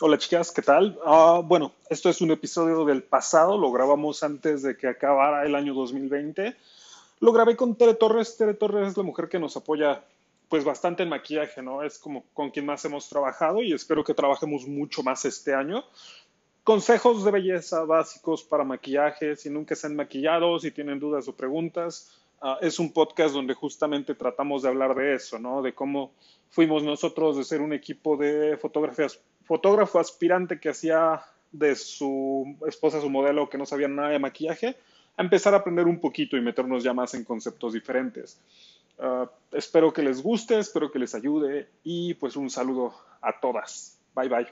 Hola chicas, ¿qué tal? Ah, bueno, esto es un episodio del pasado, lo grabamos antes de que acabara el año 2020. Lo grabé con Tere Torres. Tere Torres es la mujer que nos apoya pues bastante en maquillaje, ¿no? Es como con quien más hemos trabajado y espero que trabajemos mucho más este año. Consejos de belleza básicos para maquillaje, si nunca se han maquillado, si tienen dudas o preguntas. Ah, es un podcast donde justamente tratamos de hablar de eso, ¿no? De cómo fuimos nosotros de ser un equipo de fotografías, fotógrafo aspirante que hacía de su esposa su modelo que no sabía nada de maquillaje, a empezar a aprender un poquito y meternos ya más en conceptos diferentes. Ah, espero que les guste, espero que les ayude y pues un saludo a todas. Bye bye.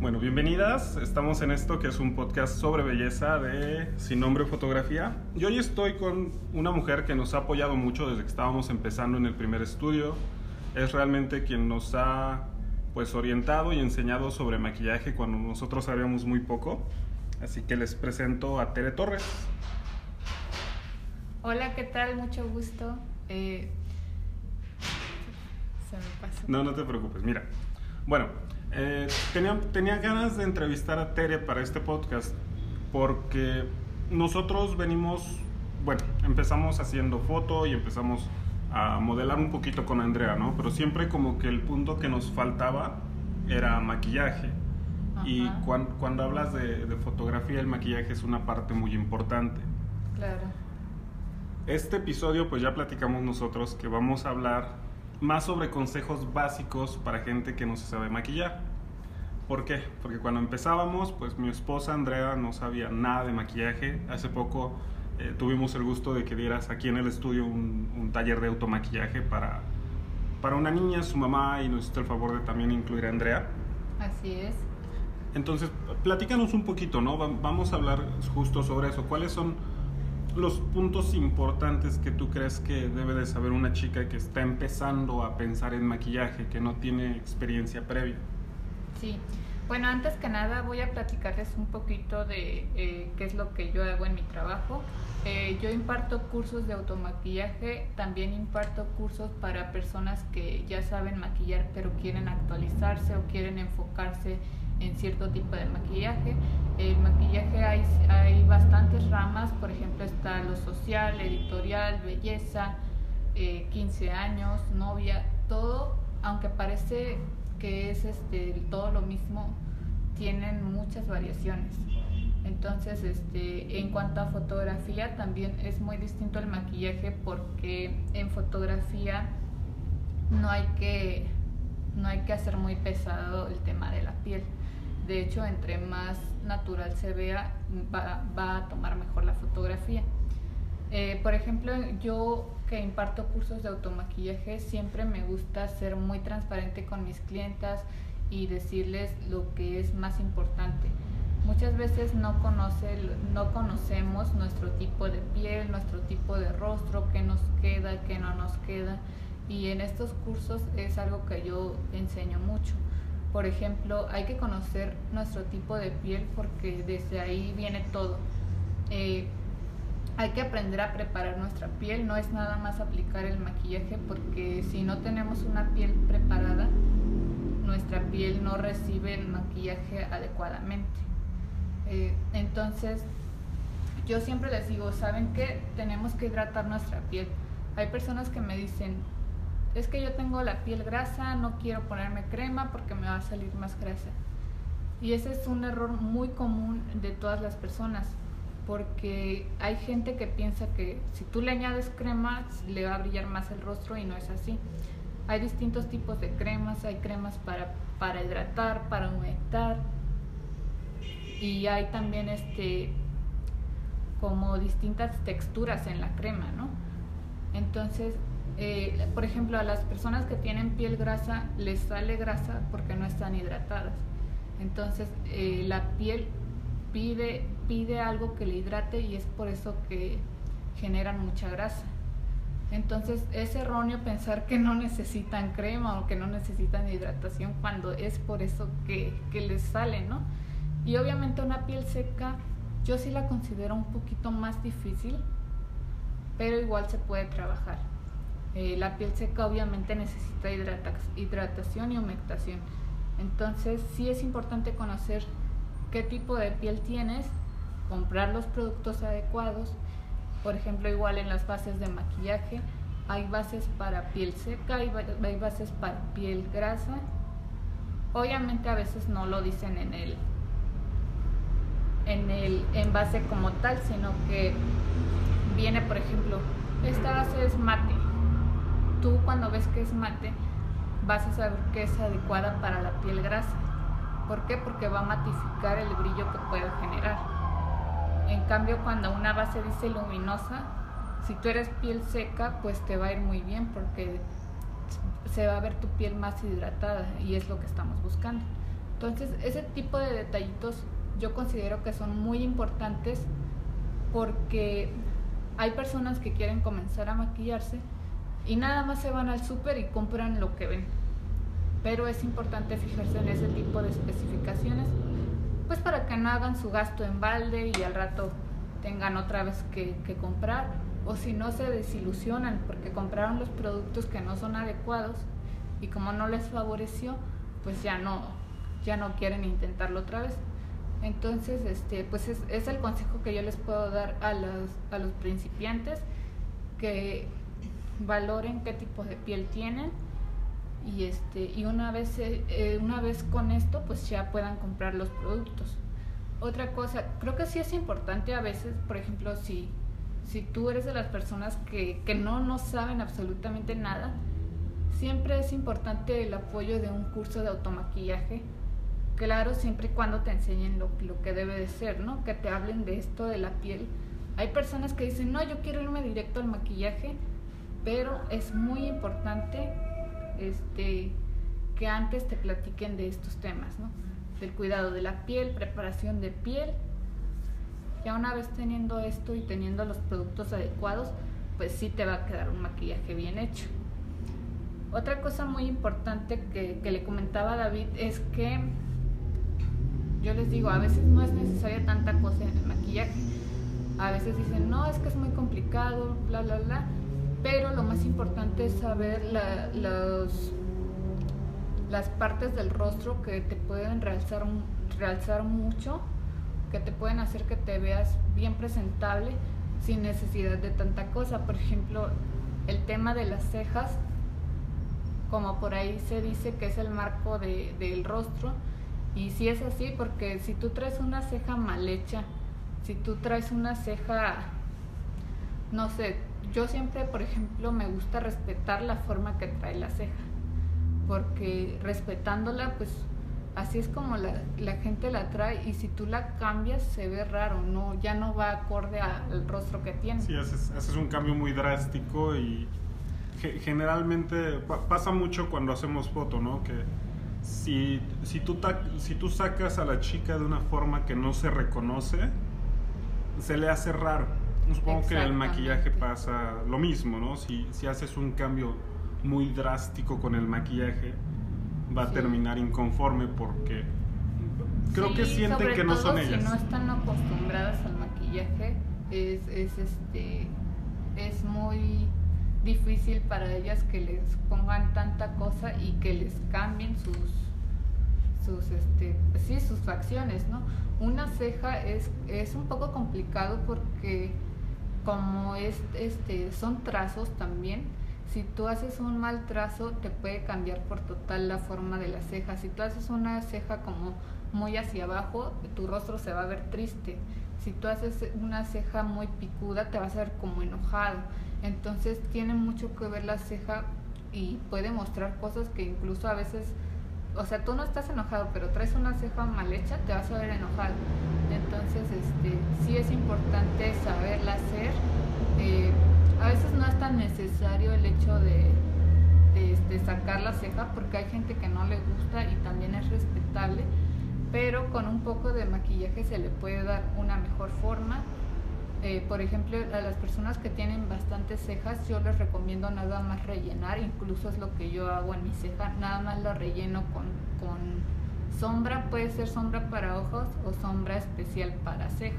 Bueno, bienvenidas. Estamos en esto que es un podcast sobre belleza de Sin Nombre Fotografía. Y hoy estoy con una mujer que nos ha apoyado mucho desde que estábamos empezando en el primer estudio. Es realmente quien nos ha pues orientado y enseñado sobre maquillaje cuando nosotros sabíamos muy poco. Así que les presento a Tere Torres. Hola, ¿qué tal? Mucho gusto. Eh, se me pasó. No, no te preocupes. Mira, bueno, eh, tenía, tenía ganas de entrevistar a Tere para este podcast porque nosotros venimos, bueno, empezamos haciendo foto y empezamos a modelar un poquito con Andrea, ¿no? Pero siempre como que el punto que nos faltaba era maquillaje. Y cuando, cuando hablas de, de, fotografía, el maquillaje es una parte muy importante. Claro. Este episodio, pues ya platicamos nosotros que vamos a hablar más sobre consejos básicos para gente que no se sabe maquillar. ¿Por qué? Porque cuando empezábamos, pues mi esposa Andrea no sabía nada de maquillaje. Hace poco eh, tuvimos el gusto de que dieras aquí en el estudio un, taller de automaquillaje para, para una niña, su mamá, y nos hiciste el favor de también incluir a Andrea. Así es. Entonces, platícanos un poquito, ¿no? Vamos a hablar justo sobre eso. ¿Cuáles son los puntos importantes que tú crees que debe de saber una chica que está empezando a pensar en maquillaje, que no tiene experiencia previa? Sí, bueno, antes que nada voy a platicarles un poquito de eh, qué es lo que yo hago en mi trabajo. Eh, yo imparto cursos de automaquillaje, también imparto cursos para personas que ya saben maquillar pero quieren actualizarse o quieren enfocarse en cierto tipo de maquillaje. El maquillaje hay, hay bastantes ramas, por ejemplo está lo social, editorial, belleza, 15 eh, años, novia, todo, aunque parece que es este, todo lo mismo, tienen muchas variaciones. Entonces, este, en cuanto a fotografía, también es muy distinto el maquillaje porque en fotografía no hay que, no hay que hacer muy pesado el tema de la piel. De hecho, entre más natural se vea, va, a tomar mejor la fotografía. Eh, por ejemplo, yo que imparto cursos de automaquillaje, siempre me gusta ser muy transparente con mis clientas y decirles lo que es más importante. Muchas veces no, conoce, no conocemos nuestro tipo de piel, nuestro tipo de rostro, qué nos queda, qué no nos queda. Y en estos cursos es algo que yo enseño mucho. Por ejemplo, hay que conocer nuestro tipo de piel porque desde ahí viene todo. Eh, hay que aprender a preparar nuestra piel, no es nada más aplicar el maquillaje porque si no tenemos una piel preparada, nuestra piel no recibe el maquillaje adecuadamente. Eh, entonces, yo siempre les digo, ¿saben qué? Tenemos que hidratar nuestra piel. Hay personas que me dicen, es que yo tengo la piel grasa, no quiero ponerme crema porque me va a salir más grasa. Y ese es un error muy común de todas las personas, porque hay gente que piensa que si tú le añades crema le va a brillar más el rostro y no es así. Hay distintos tipos de cremas, hay cremas para, para hidratar, para humectar y hay también este como distintas texturas en la crema, ¿no? Entonces eh, por ejemplo, a las personas que tienen piel grasa les sale grasa porque no están hidratadas. Entonces, eh, la piel pide, pide algo que le hidrate y es por eso que generan mucha grasa. Entonces, es erróneo pensar que no necesitan crema o que no necesitan hidratación cuando es por eso que, que les sale, ¿no? Y obviamente una piel seca yo sí la considero un poquito más difícil, pero igual se puede trabajar. Eh, la piel seca obviamente necesita hidratación y humectación. Entonces sí es importante conocer qué tipo de piel tienes, comprar los productos adecuados. Por ejemplo, igual en las bases de maquillaje hay bases para piel seca, hay, hay bases para piel grasa. Obviamente a veces no lo dicen en el en el envase como tal, sino que viene, por ejemplo, esta base es mate. Tú cuando ves que es mate, vas a saber que es adecuada para la piel grasa. ¿Por qué? Porque va a matificar el brillo que puede generar. En cambio, cuando una base dice luminosa, si tú eres piel seca, pues te va a ir muy bien porque se va a ver tu piel más hidratada y es lo que estamos buscando. Entonces, ese tipo de detallitos yo considero que son muy importantes porque hay personas que quieren comenzar a maquillarse y nada más se van al súper y compran lo que ven. Pero es importante fijarse en ese tipo de especificaciones, pues para que no hagan su gasto en balde y al rato tengan otra vez que, que comprar, o si no se desilusionan porque compraron los productos que no son adecuados y como no les favoreció, pues ya no, ya no quieren intentarlo otra vez. Entonces, este, pues es, es, el consejo que yo les puedo dar a los, a los principiantes, que valoren qué tipo de piel tienen y, este, y una, vez, eh, eh, una vez con esto, pues ya puedan comprar los productos. Otra cosa, creo que sí es importante a veces, por ejemplo, si, si tú eres de las personas que, que no, no saben absolutamente nada, siempre es importante el apoyo de un curso de automaquillaje Claro, siempre y cuando te enseñen lo, lo que debe de ser, ¿no? Que te hablen de esto de la piel. Hay personas que dicen, no, yo quiero irme directo al maquillaje, pero es muy importante este, que antes te platiquen de estos temas, ¿no? Del cuidado de la piel, preparación de piel. Ya una vez teniendo esto y teniendo los productos adecuados, pues sí te va a quedar un maquillaje bien hecho. Otra cosa muy importante que, le comentaba David es que yo les digo, a veces no es necesaria tanta cosa en el maquillaje. A veces dicen, no, es que es muy complicado, bla, bla, bla. Pero lo más importante es saber los, las partes del rostro que te pueden realzar, realzar mucho, que te pueden hacer que te veas bien presentable sin necesidad de tanta cosa. Por ejemplo, el tema de las cejas, como por ahí se dice que es el marco de, del rostro, y si es así, porque si tú traes una ceja mal hecha, si tú traes una ceja, no sé, yo siempre, por ejemplo, me gusta respetar la forma que trae la ceja, porque respetándola, pues así es como la, la, gente la trae y si tú la cambias se ve raro, no ya no va acorde al rostro que tiene. Sí, haces, un cambio muy drástico y generalmente pasa mucho cuando hacemos foto, ¿no? Que si, si, tú si tú sacas a la chica de una forma que no se reconoce, se le hace raro. Supongo que el maquillaje pasa lo mismo, ¿no? Si, si haces un cambio muy drástico con el maquillaje, va a terminar inconforme porque creo que sienten que no son ellas. Si no están acostumbradas al maquillaje, es, es, este, es muy difícil para ellas que les pongan tanta cosa y que les cambien sus sus este sí sus facciones no una ceja es es un poco complicado porque como es este son trazos también si tú haces un mal trazo te puede cambiar por total la forma de la ceja. Si tú haces una ceja como muy hacia abajo tu rostro se va a ver triste. Si tú haces una ceja muy picuda te vas a ver como enojado. Entonces tiene mucho que ver la ceja y puede mostrar cosas que incluso a veces, o sea, tú no estás enojado, pero traes una ceja mal hecha, te vas a ver enojado. Entonces, este, sí es importante saberla hacer. Eh, a veces no es tan necesario el hecho de, de, este, sacar la ceja porque hay gente que no le gusta y también es respetable, pero con un poco de maquillaje se le puede dar una mejor forma eh, por ejemplo, a las personas que tienen bastantes cejas, yo les recomiendo nada más rellenar, incluso es lo que yo hago en mi ceja, nada más lo relleno con, con sombra, puede ser sombra para ojos o sombra especial para cejas.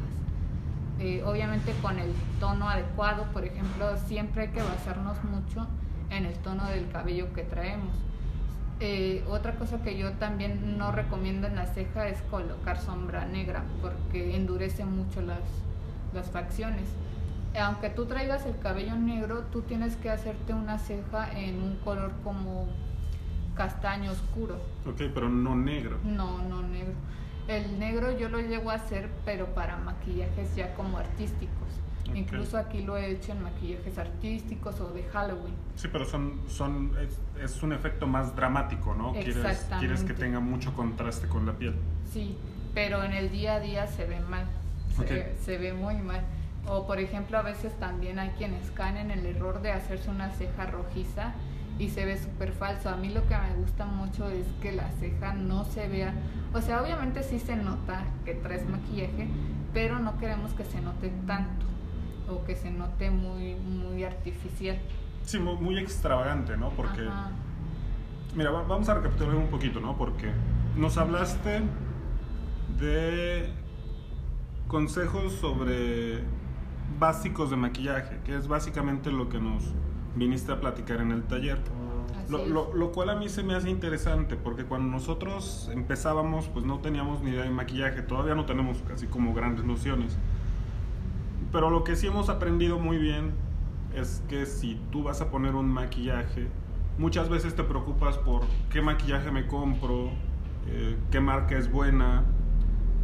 Eh, obviamente con el tono adecuado, por ejemplo, siempre hay que basarnos mucho en el tono del cabello que traemos. Eh, otra cosa que yo también no recomiendo en la ceja es colocar sombra negra porque endurece mucho las, las facciones. Aunque tú traigas el cabello negro, tú tienes que hacerte una ceja en un color como castaño oscuro. Ok, pero no negro. No, no negro. El negro yo lo llego a hacer, pero para maquillajes ya como artísticos. Incluso aquí lo he hecho en maquillajes artísticos o de Halloween. Sí, pero son, son es, un efecto más dramático, ¿no? Quieres, quieres que tenga mucho contraste con la piel. Sí, pero en el día a día se ve mal. Se, se ve muy mal. O por ejemplo, a veces también hay quienes caen en el error de hacerse una ceja rojiza y se ve súper falso. A mí lo que me gusta mucho es que la ceja no se vea, o sea, obviamente sí se nota que traes maquillaje, pero no queremos que se note tanto o que se note muy, muy artificial. Sí, muy, extravagante, ¿no? Porque, mira, vamos a recapitular un poquito, ¿no? Porque nos hablaste de consejos sobre básicos de maquillaje, que es básicamente lo que nos viniste a platicar en el taller. Lo, cual a mí se me hace interesante porque cuando nosotros empezábamos pues no teníamos ni idea de maquillaje, todavía no tenemos casi como grandes nociones. Pero lo que sí hemos aprendido muy bien es que si tú vas a poner un maquillaje, muchas veces te preocupas por qué maquillaje me compro, eh, qué marca es buena,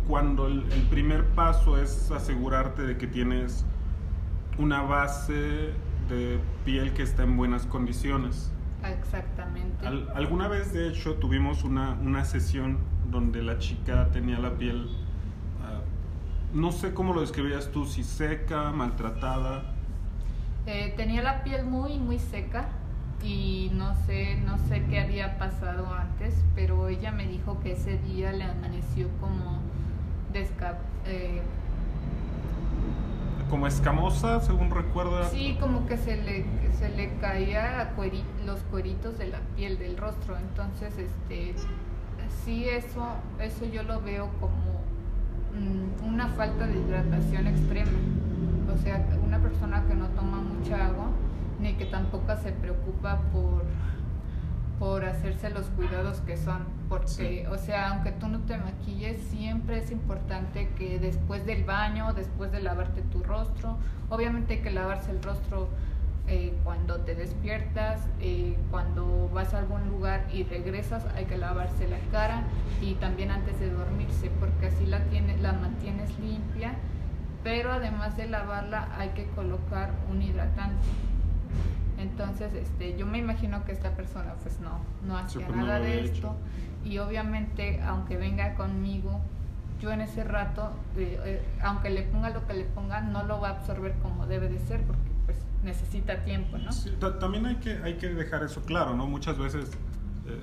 cuando el, el primer paso es asegurarte de que tienes una base de piel que está en buenas condiciones. Exactamente. alguna vez, de hecho, tuvimos una, una, sesión donde la chica tenía la piel, ah, no sé cómo lo describías tú, si seca, maltratada. Eh, tenía la piel muy, muy seca y no sé, no sé qué había pasado antes, pero ella me dijo que ese día le amaneció como eh, como escamosa, según recuerdo. Sí, como que se le, se le caía los cueritos de la piel del rostro. Entonces, este, sí, eso, eso yo lo veo como mm, una falta de hidratación extrema. O sea, una persona que no toma mucha agua, ni que tampoco se preocupa por por hacerse los cuidados que son, porque, o sea, aunque tú no te maquilles, siempre es importante que después del baño, después de lavarte tu rostro, obviamente hay que lavarse el rostro eh, cuando te despiertas, eh, cuando vas a algún lugar y regresas, hay que lavarse la cara y también antes de dormirse, porque así la, tienes, la mantienes limpia, pero además de lavarla hay que colocar un hidratante entonces, este, yo me imagino que esta persona pues no, no hacía pues, nada de esto y obviamente aunque venga conmigo, yo en ese rato, eh, eh, aunque le ponga lo que le ponga, no lo va a absorber como debe de ser porque pues necesita tiempo, ¿no? también hay que, hay que dejar eso claro, ¿no? Muchas veces eh,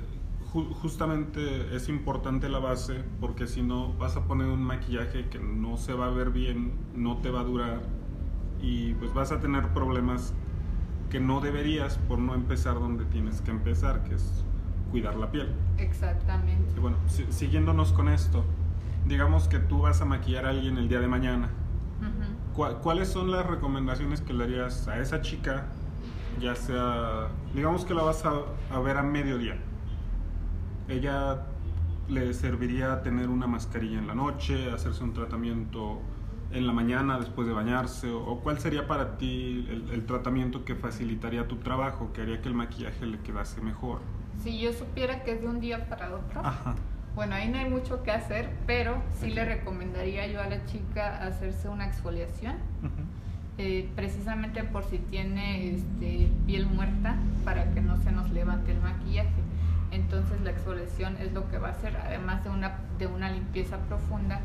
justamente es importante la base porque si no vas a poner un maquillaje que no se va a ver bien, no te va a durar y pues vas a tener problemas que no deberías por no empezar donde tienes que empezar, que es cuidar la piel. Exactamente. Y bueno, siguiéndonos con esto, digamos que tú vas a maquillar a alguien el día de mañana. ¿Cuáles son las recomendaciones que le harías a esa chica, ya sea, digamos que la vas a, a ver a mediodía? Ella le serviría tener una mascarilla en la noche, hacerse un tratamiento en la mañana después de bañarse? ¿O, cuál sería para ti el, tratamiento que facilitaría tu trabajo, que haría que el maquillaje le quedase mejor? Si yo supiera que es de un día para otro, bueno, ahí no hay mucho que hacer, pero sí le recomendaría yo a la chica hacerse una exfoliación. Eh, precisamente por si tiene este, piel muerta para que no se nos levante el maquillaje. Entonces la exfoliación es lo que va a hacer, además de una, de una limpieza profunda,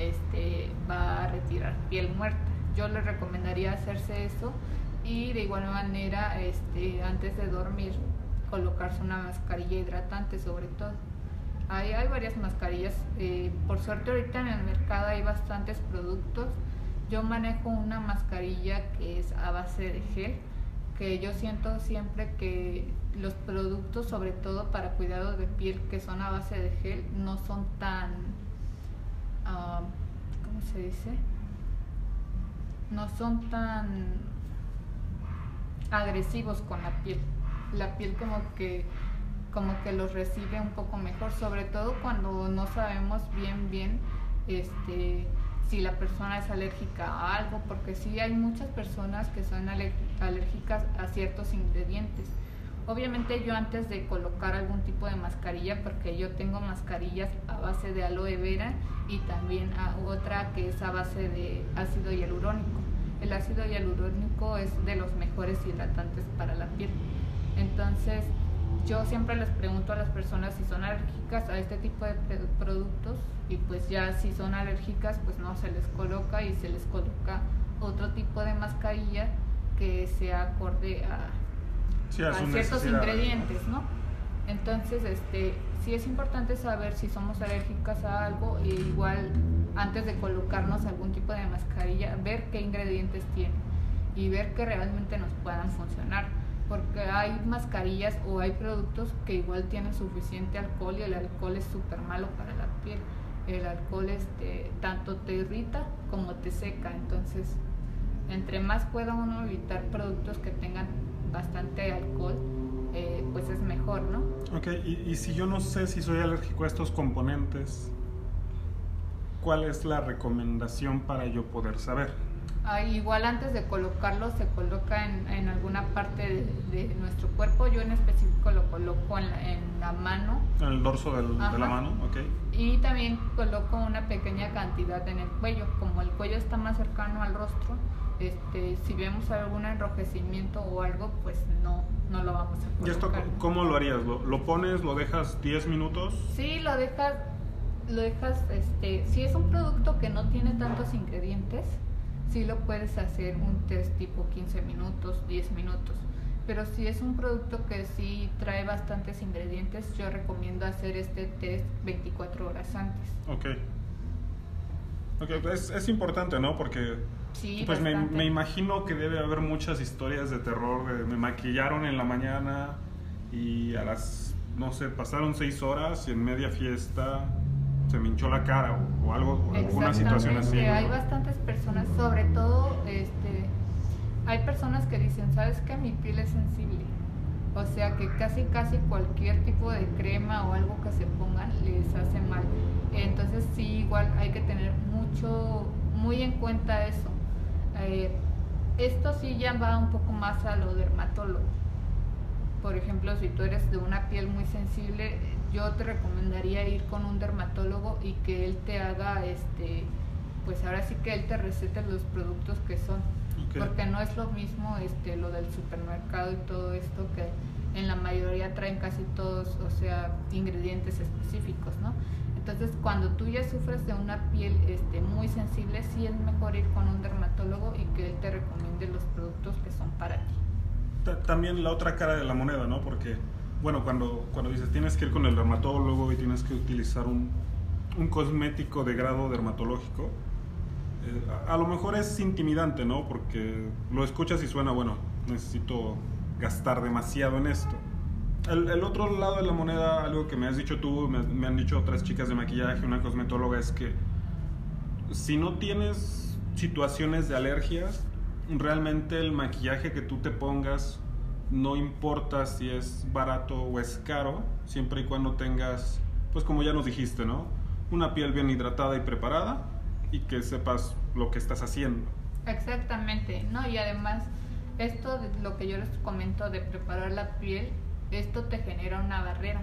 este, va a retirar piel muerta. Yo le recomendaría hacerse eso y de igual manera este, antes de dormir colocarse una mascarilla hidratante sobre todo. Hay, hay varias mascarillas, eh, por suerte ahorita en el mercado hay bastantes productos. Yo manejo una mascarilla que es a base de gel, que yo siento siempre que los productos, sobre todo para cuidado de piel que son a base de gel, no son tan Ah, ¿cómo se dice? No son tan agresivos con la piel. la piel como que como que los recibe un poco mejor, sobre todo cuando no sabemos bien bien este si la persona es alérgica a algo, porque sí hay muchas personas que son alérgicas a ciertos ingredientes. Obviamente yo antes de colocar algún tipo de mascarilla, porque yo tengo mascarillas a base de aloe vera y también otra que es a base de ácido hialurónico. El ácido hialurónico es de los mejores hidratantes para la piel. Entonces, yo siempre les pregunto a las personas si son alérgicas a este tipo de productos y pues ya si son alérgicas pues no se les coloca y se les coloca otro tipo de mascarilla que sea acorde a, ciertos ingredientes, ¿no? Entonces, este, sí es importante saber si somos alérgicas a algo e igual antes de colocarnos algún tipo de mascarilla, ver qué ingredientes tiene y ver que realmente nos puedan funcionar porque hay mascarillas o hay productos que igual tienen suficiente alcohol y el alcohol es súper malo para la piel. El alcohol este, tanto te irrita como te seca, entonces entre más pueda uno evitar productos que tengan bastante alcohol, eh, pues es mejor, ¿no? Ok, y, y si yo no sé si soy alérgico a estos componentes, ¿cuál es la recomendación para yo poder saber? igual antes de colocarlo se coloca en, alguna parte de, nuestro cuerpo. Yo en específico lo coloco en la, mano. En el dorso de la mano, ok. Y también coloco una pequeña cantidad en el cuello. Como el cuello está más cercano al rostro, este, si vemos algún enrojecimiento o algo, pues no, no lo vamos a colocar. ¿Y esto cómo lo harías? ¿Lo, ¿Lo, pones, lo dejas 10 minutos? Sí, lo dejas, lo dejas, este, si es un producto que no tiene tantos ingredientes, sí lo puedes hacer un test tipo 15 minutos, 10 minutos. Pero si es un producto que sí trae bastantes ingredientes, yo recomiendo hacer este test 24 horas antes. Ok. Ok, pues es, importante, ¿no? Porque sí, pues me, me, imagino que debe haber muchas historias de terror. me maquillaron en la mañana y a las, no sé, pasaron 6 horas y en media fiesta se me hinchó la cara o, algo, o alguna situación así. Hay bastantes personas, sobre todo, este, hay personas que dicen, ¿sabes que Mi piel es sensible. O sea que casi, casi cualquier tipo de crema o algo que se pongan les hace mal. Entonces sí, igual hay que tener mucho, muy en cuenta eso. Eh, esto sí ya va un poco más a lo dermatólogo. Por ejemplo, si tú eres de una piel muy sensible, yo te recomendaría ir con un dermatólogo y que él te haga, este, pues ahora sí que él te recete los productos que son. Porque no es lo mismo este, lo del supermercado y todo esto que en la mayoría traen casi todos, o sea, ingredientes específicos, ¿no? Entonces, cuando tú ya sufres de una piel este, muy sensible, sí es mejor ir con un dermatólogo y que él te recomiende los productos que son para ti. También la otra cara de la moneda, ¿no? Porque bueno, cuando, cuando dices tienes que ir con el dermatólogo y tienes que utilizar un, un cosmético de grado dermatológico, eh, a, lo mejor es intimidante, ¿no? Porque lo escuchas y suena, bueno, necesito gastar demasiado en esto. El, otro lado de la moneda, algo que me has dicho tú, me, me han dicho otras chicas de maquillaje, una cosmetóloga, es que si no tienes situaciones de alergias, realmente el maquillaje que tú te pongas no importa si es barato o es caro, siempre y cuando tengas, pues como ya nos dijiste, ¿no? Una piel bien hidratada y preparada y que sepas lo que estás haciendo. Exactamente, ¿no? Y además, esto de lo que yo les comento de preparar la piel, esto te genera una barrera.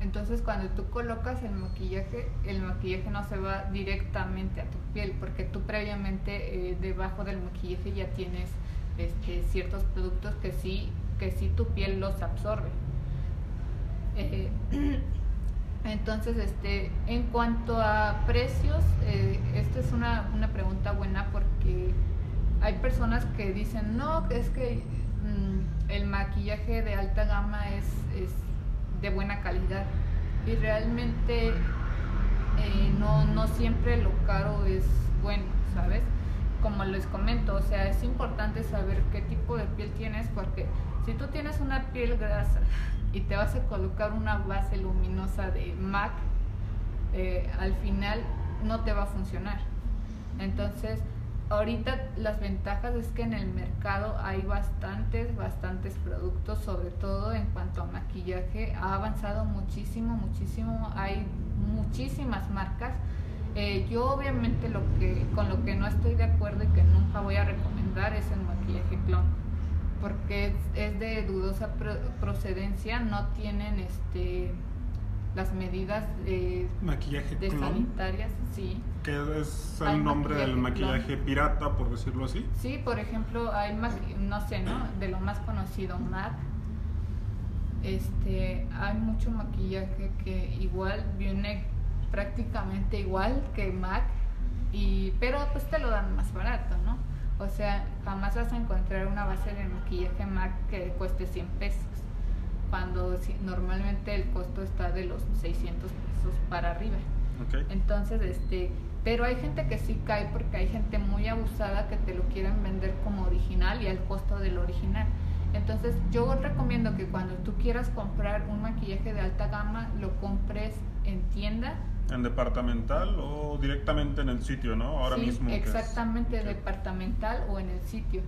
Entonces, cuando tú colocas el maquillaje, el maquillaje no se va directamente a tu piel, porque tú previamente eh, debajo del maquillaje ya tienes este, ciertos productos que sí, que sí tu piel los absorbe. Eh, entonces, este, en cuanto a precios, eh, esta es una, una, pregunta buena porque hay personas que dicen, no, es que el maquillaje de alta gama es, es, de buena calidad y realmente eh, no, no siempre lo caro es bueno, ¿sabes? como les comento, o sea, es importante saber qué tipo de piel tienes porque si tú tienes una piel grasa y te vas a colocar una base luminosa de MAC, eh, al final no te va a funcionar. Entonces, ahorita las ventajas es que en el mercado hay bastantes, bastantes productos, sobre todo en cuanto a maquillaje. Ha avanzado muchísimo, muchísimo. Hay muchísimas marcas. Eh, yo obviamente lo que con lo que no estoy de acuerdo y que nunca voy a recomendar es el maquillaje clon porque es, de dudosa procedencia no tienen este las medidas de, maquillaje de sanitarias sí que es el nombre del maquillaje pirata por decirlo así. Sí por ejemplo hay no sé no de lo más conocido MAC este hay mucho maquillaje que igual viene prácticamente igual que MAC, y, pero pues te lo dan más barato, ¿no? O sea, jamás vas a encontrar una base de maquillaje MAC que cueste 100 pesos, cuando normalmente el costo está de los 600 pesos para arriba. Entonces, este, pero hay gente que sí cae porque hay gente muy abusada que te lo quieren vender como original y al costo del original. Entonces yo recomiendo que cuando tú quieras comprar un maquillaje de alta gama, lo compres en tienda. ¿En departamental o directamente en el sitio, no? Ahora mismo. Exactamente, departamental o en el sitio.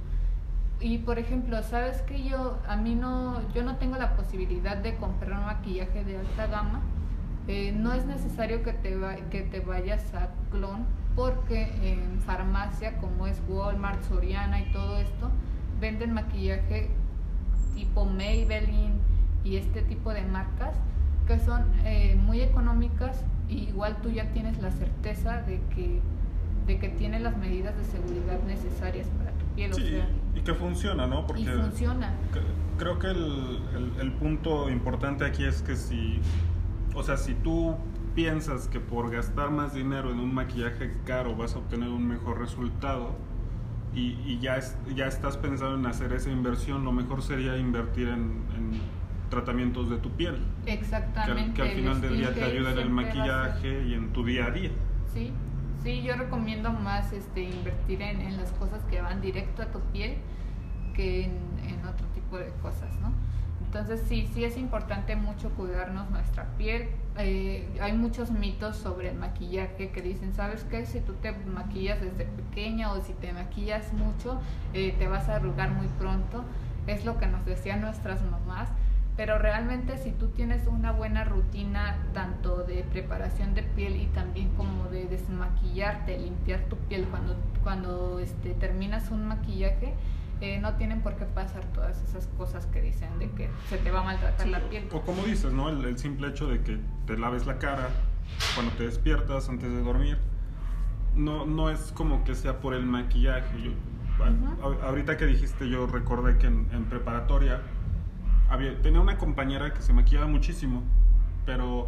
Y por ejemplo, sabes que yo, a mí no, yo no tengo la posibilidad de comprar un maquillaje de alta gama. Eh, no es necesario que te, que te vayas a clon porque en farmacia como es Walmart, Soriana y todo esto, venden maquillaje tipo Maybelline y este tipo de marcas que son eh, muy económicas y igual tú ya tienes la certeza de que de que tiene las medidas de seguridad necesarias para tu piel. Sí, y que funciona, ¿no? Porque y funciona. Creo que el, el, punto importante aquí es que si, o sea, si tú piensas que por gastar más dinero en un maquillaje caro vas a obtener un mejor resultado, y, ya, ya estás pensando en hacer esa inversión, lo mejor sería invertir en, tratamientos de tu piel. Exactamente. Que, al final del día te ayuda en el maquillaje y en tu día a día. Sí, sí, yo recomiendo más este, invertir en, las cosas que van directo a tu piel que en, en otro tipo de cosas, ¿no? Entonces sí, sí es importante mucho cuidarnos nuestra piel. Eh, hay muchos mitos sobre el maquillaje que dicen, ¿sabes qué? Si tú te maquillas desde pequeña o si te maquillas mucho, eh, te vas a arrugar muy pronto. Es lo que nos decían nuestras mamás. Pero realmente si tú tienes una buena rutina tanto de preparación de piel y también como de desmaquillarte, limpiar tu piel cuando, cuando este, terminas un maquillaje, eh, no tienen por qué pasar todas esas cosas que dicen de que se te va a maltratar la piel. O como dices, ¿no? El, simple hecho de que te laves la cara cuando te despiertas antes de dormir, no, no es como que sea por el maquillaje. Yo, Ahorita que dijiste, yo recordé que en, preparatoria había, tenía una compañera que se maquillaba muchísimo, pero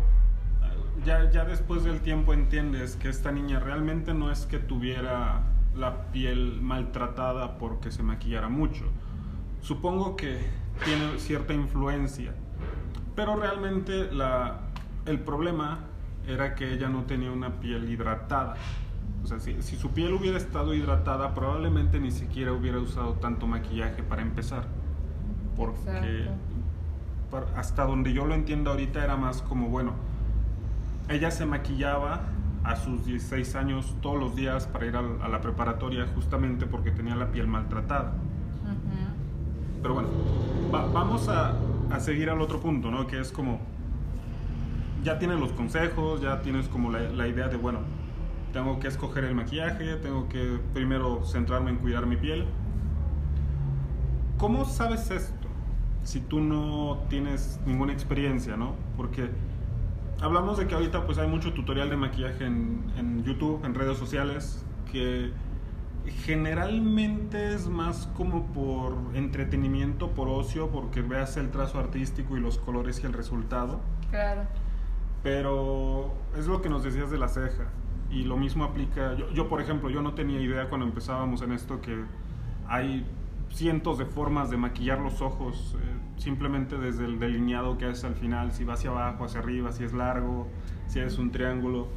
eh, ya, ya después del tiempo entiendes que esta niña realmente no es que tuviera la piel maltratada porque se maquillara mucho. Supongo que tiene cierta influencia, pero realmente la, el problema era que ella no tenía una piel hidratada. O sea, si, su piel hubiera estado hidratada, probablemente ni siquiera hubiera usado tanto maquillaje para empezar. Porque hasta donde yo lo entiendo ahorita era más como, bueno, ella se maquillaba a sus 16 años todos los días para ir a, la preparatoria justamente porque tenía la piel maltratada. Pero bueno, vamos a, a, seguir al otro punto, ¿no? Que es como, ya tienes los consejos, ya tienes como la, la idea de, bueno, tengo que escoger el maquillaje, tengo que primero centrarme en cuidar mi piel. ¿Cómo sabes esto si tú no tienes ninguna experiencia, ¿no? Porque hablamos de que ahorita pues hay mucho tutorial de maquillaje en, YouTube, en redes sociales, que generalmente es más como por entretenimiento, por ocio, porque veas el trazo artístico y los colores y el resultado. Claro. Pero es lo que nos decías de la ceja. Y lo mismo aplica, yo, yo por ejemplo, yo no tenía idea cuando empezábamos en esto que hay cientos de formas de maquillar los ojos. Simplemente desde el delineado que haces al final, si va hacia abajo, hacia arriba, si es largo, si es un triángulo.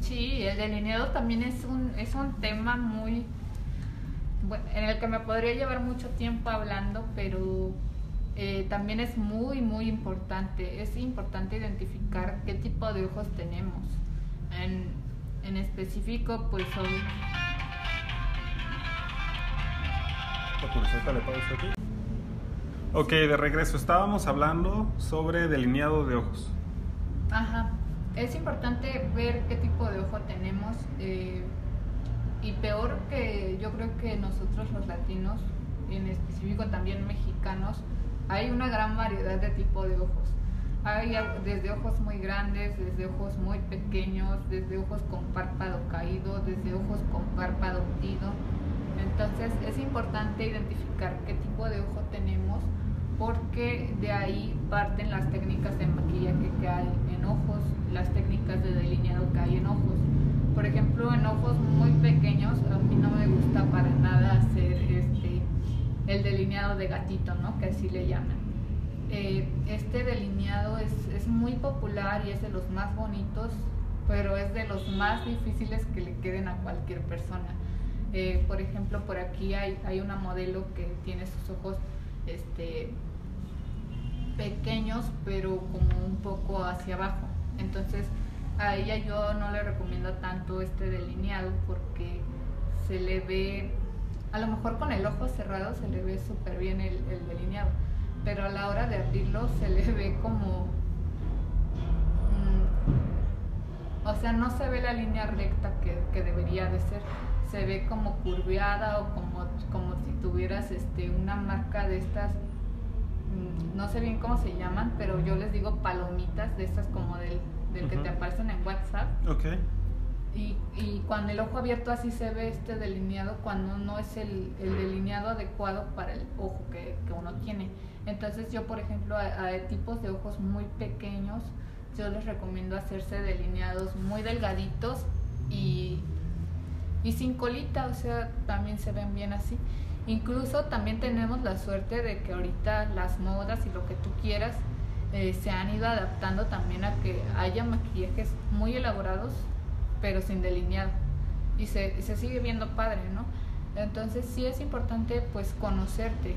Sí, el delineado también es un, es un tema muy... en el que me podría llevar mucho tiempo hablando, pero eh, también es muy, muy importante. Es importante identificar qué tipo de ojos tenemos. En, en específico, pues son le pausa aquí. Ok, de regreso. Estábamos hablando sobre delineado de ojos. Ajá. Es importante ver qué tipo de ojo tenemos. Eh, y peor que yo creo que nosotros los latinos, en específico también mexicanos, hay una gran variedad de tipo de ojos. Hay desde ojos muy grandes, desde ojos muy pequeños, desde ojos con párpado caído, desde ojos con párpado hundido. Entonces es importante identificar qué tipo de ojo tenemos porque de ahí parten las técnicas de maquillaje que hay en ojos, las técnicas de delineado que hay en ojos. Por ejemplo, en ojos muy pequeños a mí no me gusta para nada hacer este el delineado de gatito, ¿no? Que así le llaman. Eh, este delineado es, es muy popular y es de los más bonitos, pero es de los más difíciles que le queden a cualquier persona. Eh, por ejemplo, por aquí hay, hay una modelo que tiene sus ojos este, pequeños, pero como un poco hacia abajo. Entonces, a ella yo no le recomiendo tanto este delineado porque se le ve, a lo mejor con el ojo cerrado se le ve súper bien el, delineado, pero a la hora de abrirlo se le ve como... Mm, o sea, no se ve la línea recta que, que debería de ser se ve como curveada o como, como si tuvieras este, una marca de estas, no sé bien cómo se llaman, pero yo les digo palomitas de estas como del, del que te aparecen en WhatsApp. Ok. Y, y, cuando el ojo abierto así se ve este delineado cuando no es el, el delineado adecuado para el ojo que, que, uno tiene. Entonces yo, por ejemplo, a, a, tipos de ojos muy pequeños, yo les recomiendo hacerse delineados muy delgaditos y y sin colita, o sea, también se ven bien así. Incluso también tenemos la suerte de que ahorita las modas y lo que tú quieras eh, se han ido adaptando también a que haya maquillajes muy elaborados, pero sin delineado. Y se, se sigue viendo padre, ¿no? Entonces sí es importante pues conocerte,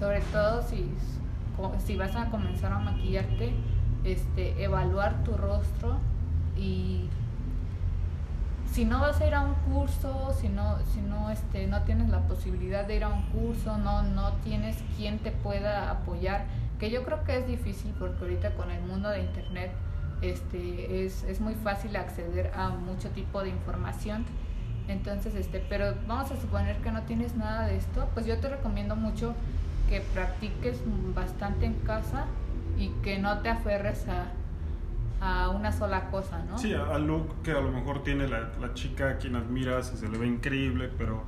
sobre todo si, si vas a comenzar a maquillarte, este, evaluar tu rostro y si no vas a ir a un curso, si no, si no, este, no tienes la posibilidad de ir a un curso, no, no tienes quien te pueda apoyar, que yo creo que es difícil porque ahorita con el mundo de internet este, es, es muy fácil acceder a mucho tipo de información. Entonces, este, pero vamos a suponer que no tienes nada de esto, pues yo te recomiendo mucho que practiques bastante en casa y que no te aferres a, a una sola cosa, ¿no? Sí, al look que a lo mejor tiene la, la chica a quien admiras y se le ve increíble, pero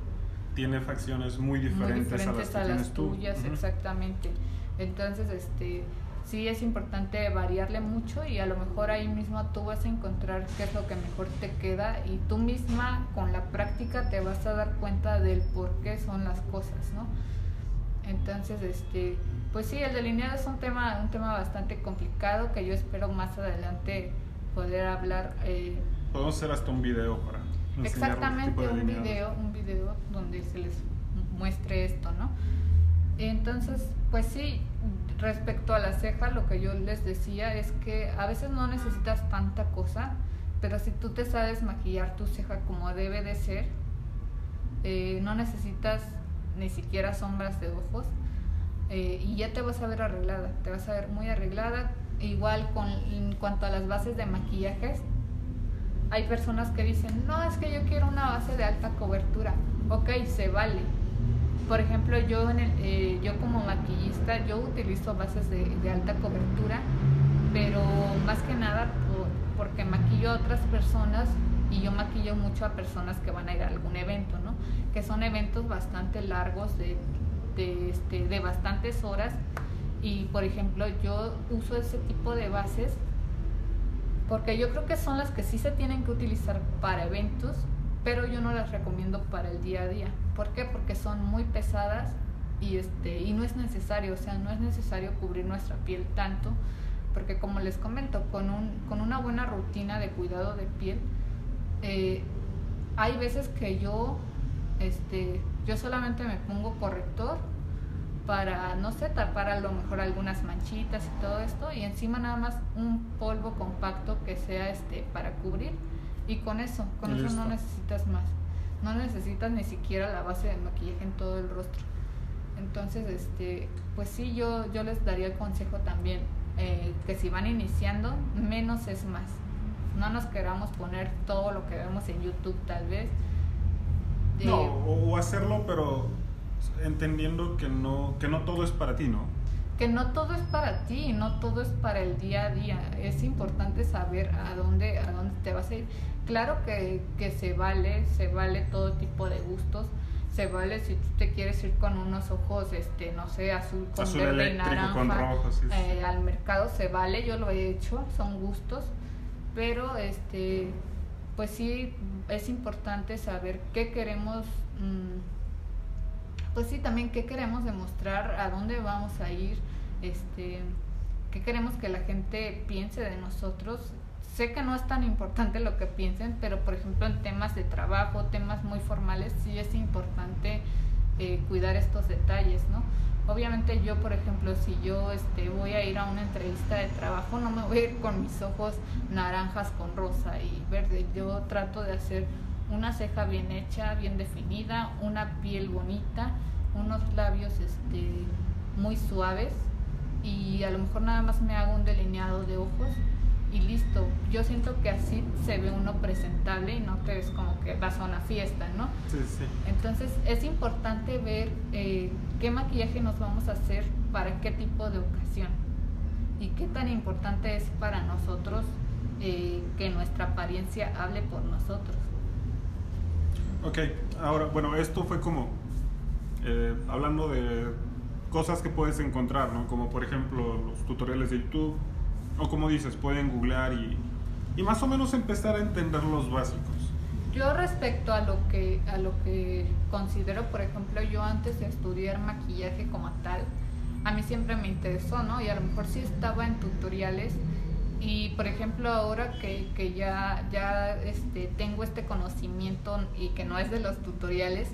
tiene facciones muy diferentes, a las, a las tuyas, exactamente. Entonces, este, sí es importante variarle mucho y a lo mejor ahí mismo tú vas a encontrar qué es lo que mejor te queda y tú misma con la práctica te vas a dar cuenta del por qué son las cosas, ¿no? Entonces, este, pues sí, el delineado es un tema, un tema bastante complicado que yo espero más adelante poder hablar. Eh, Podemos hacer hasta un video para exactamente un video, un video donde se les muestre esto, ¿no? Entonces, pues sí, respecto a la ceja, lo que yo les decía es que a veces no necesitas tanta cosa, pero si tú te sabes maquillar tu ceja como debe de ser, eh, no necesitas ni siquiera sombras de ojos eh, y ya te vas a ver arreglada, te vas a ver muy arreglada. Igual con en cuanto a las bases de maquillajes, hay personas que dicen, no, es que yo quiero una base de alta cobertura. Ok, se vale. Por ejemplo, yo, en el, eh, yo como maquillista, yo utilizo bases de, de, alta cobertura, pero más que nada porque maquillo a otras personas y yo maquillo mucho a personas que van a ir a algún evento, ¿no? Que son eventos bastante largos de de, este, de bastantes horas y por ejemplo yo uso ese tipo de bases porque yo creo que son las que sí se tienen que utilizar para eventos, pero yo no las recomiendo para el día a día. ¿Por qué? Porque son muy pesadas y, este, y no es necesario, o sea, no es necesario cubrir nuestra piel tanto, porque como les comento, con, un, con una buena rutina de cuidado de piel, eh, hay veces que yo este, yo solamente me pongo corrector para, no sé, tapar a lo mejor algunas manchitas y todo esto y encima nada más un polvo compacto que sea este para cubrir y con eso, con eso no necesitas más. No necesitas ni siquiera la base de maquillaje en todo el rostro. Entonces, este, pues sí, yo, yo les daría el consejo también, eh, que si van iniciando, menos es más. No nos queramos poner todo lo que vemos en YouTube tal vez. No, o hacerlo, pero entendiendo que no, que no todo es para ti, ¿no? Que no todo es para ti, no todo es para el día a día. Es importante saber a dónde, a dónde te vas a ir. Claro que, que se vale, se vale todo tipo de gustos. Se vale si tú te quieres ir con unos ojos, este, no sé, azul con verde y naranja eh, al mercado, se vale, yo lo he hecho, son gustos, pero este, pues sí es importante saber qué queremos mm, pues sí, también qué queremos demostrar, a dónde vamos a ir, este, qué queremos que la gente piense de nosotros. Sé que no es tan importante lo que piensen, pero por ejemplo en temas de trabajo, temas muy formales, sí es importante eh, cuidar estos detalles, ¿no? Obviamente yo, por ejemplo, si yo este, voy a ir a una entrevista de trabajo, no me voy a ir con mis ojos naranjas con rosa y verde. Yo trato de hacer una ceja bien hecha, bien definida, una piel bonita, unos labios este, muy suaves y a lo mejor nada más me hago un delineado de ojos y listo. Yo siento que así se ve uno presentable y no te ves como que vas a una fiesta, ¿no? Sí, sí. Entonces es importante ver eh, qué maquillaje nos vamos a hacer para qué tipo de ocasión y qué tan importante es para nosotros eh, que nuestra apariencia hable por nosotros. Ok, ahora, bueno, esto fue como eh, hablando de cosas que puedes encontrar, ¿no? Como por ejemplo los tutoriales de YouTube, o como dices, pueden googlear y, y más o menos empezar a entender los básicos. Yo respecto a lo que a lo que considero, por ejemplo, yo antes de estudiar maquillaje como tal, a mí siempre me interesó, ¿no? Y a lo mejor sí estaba en tutoriales y por ejemplo ahora que, que ya, ya este, tengo este conocimiento y que no es de los tutoriales,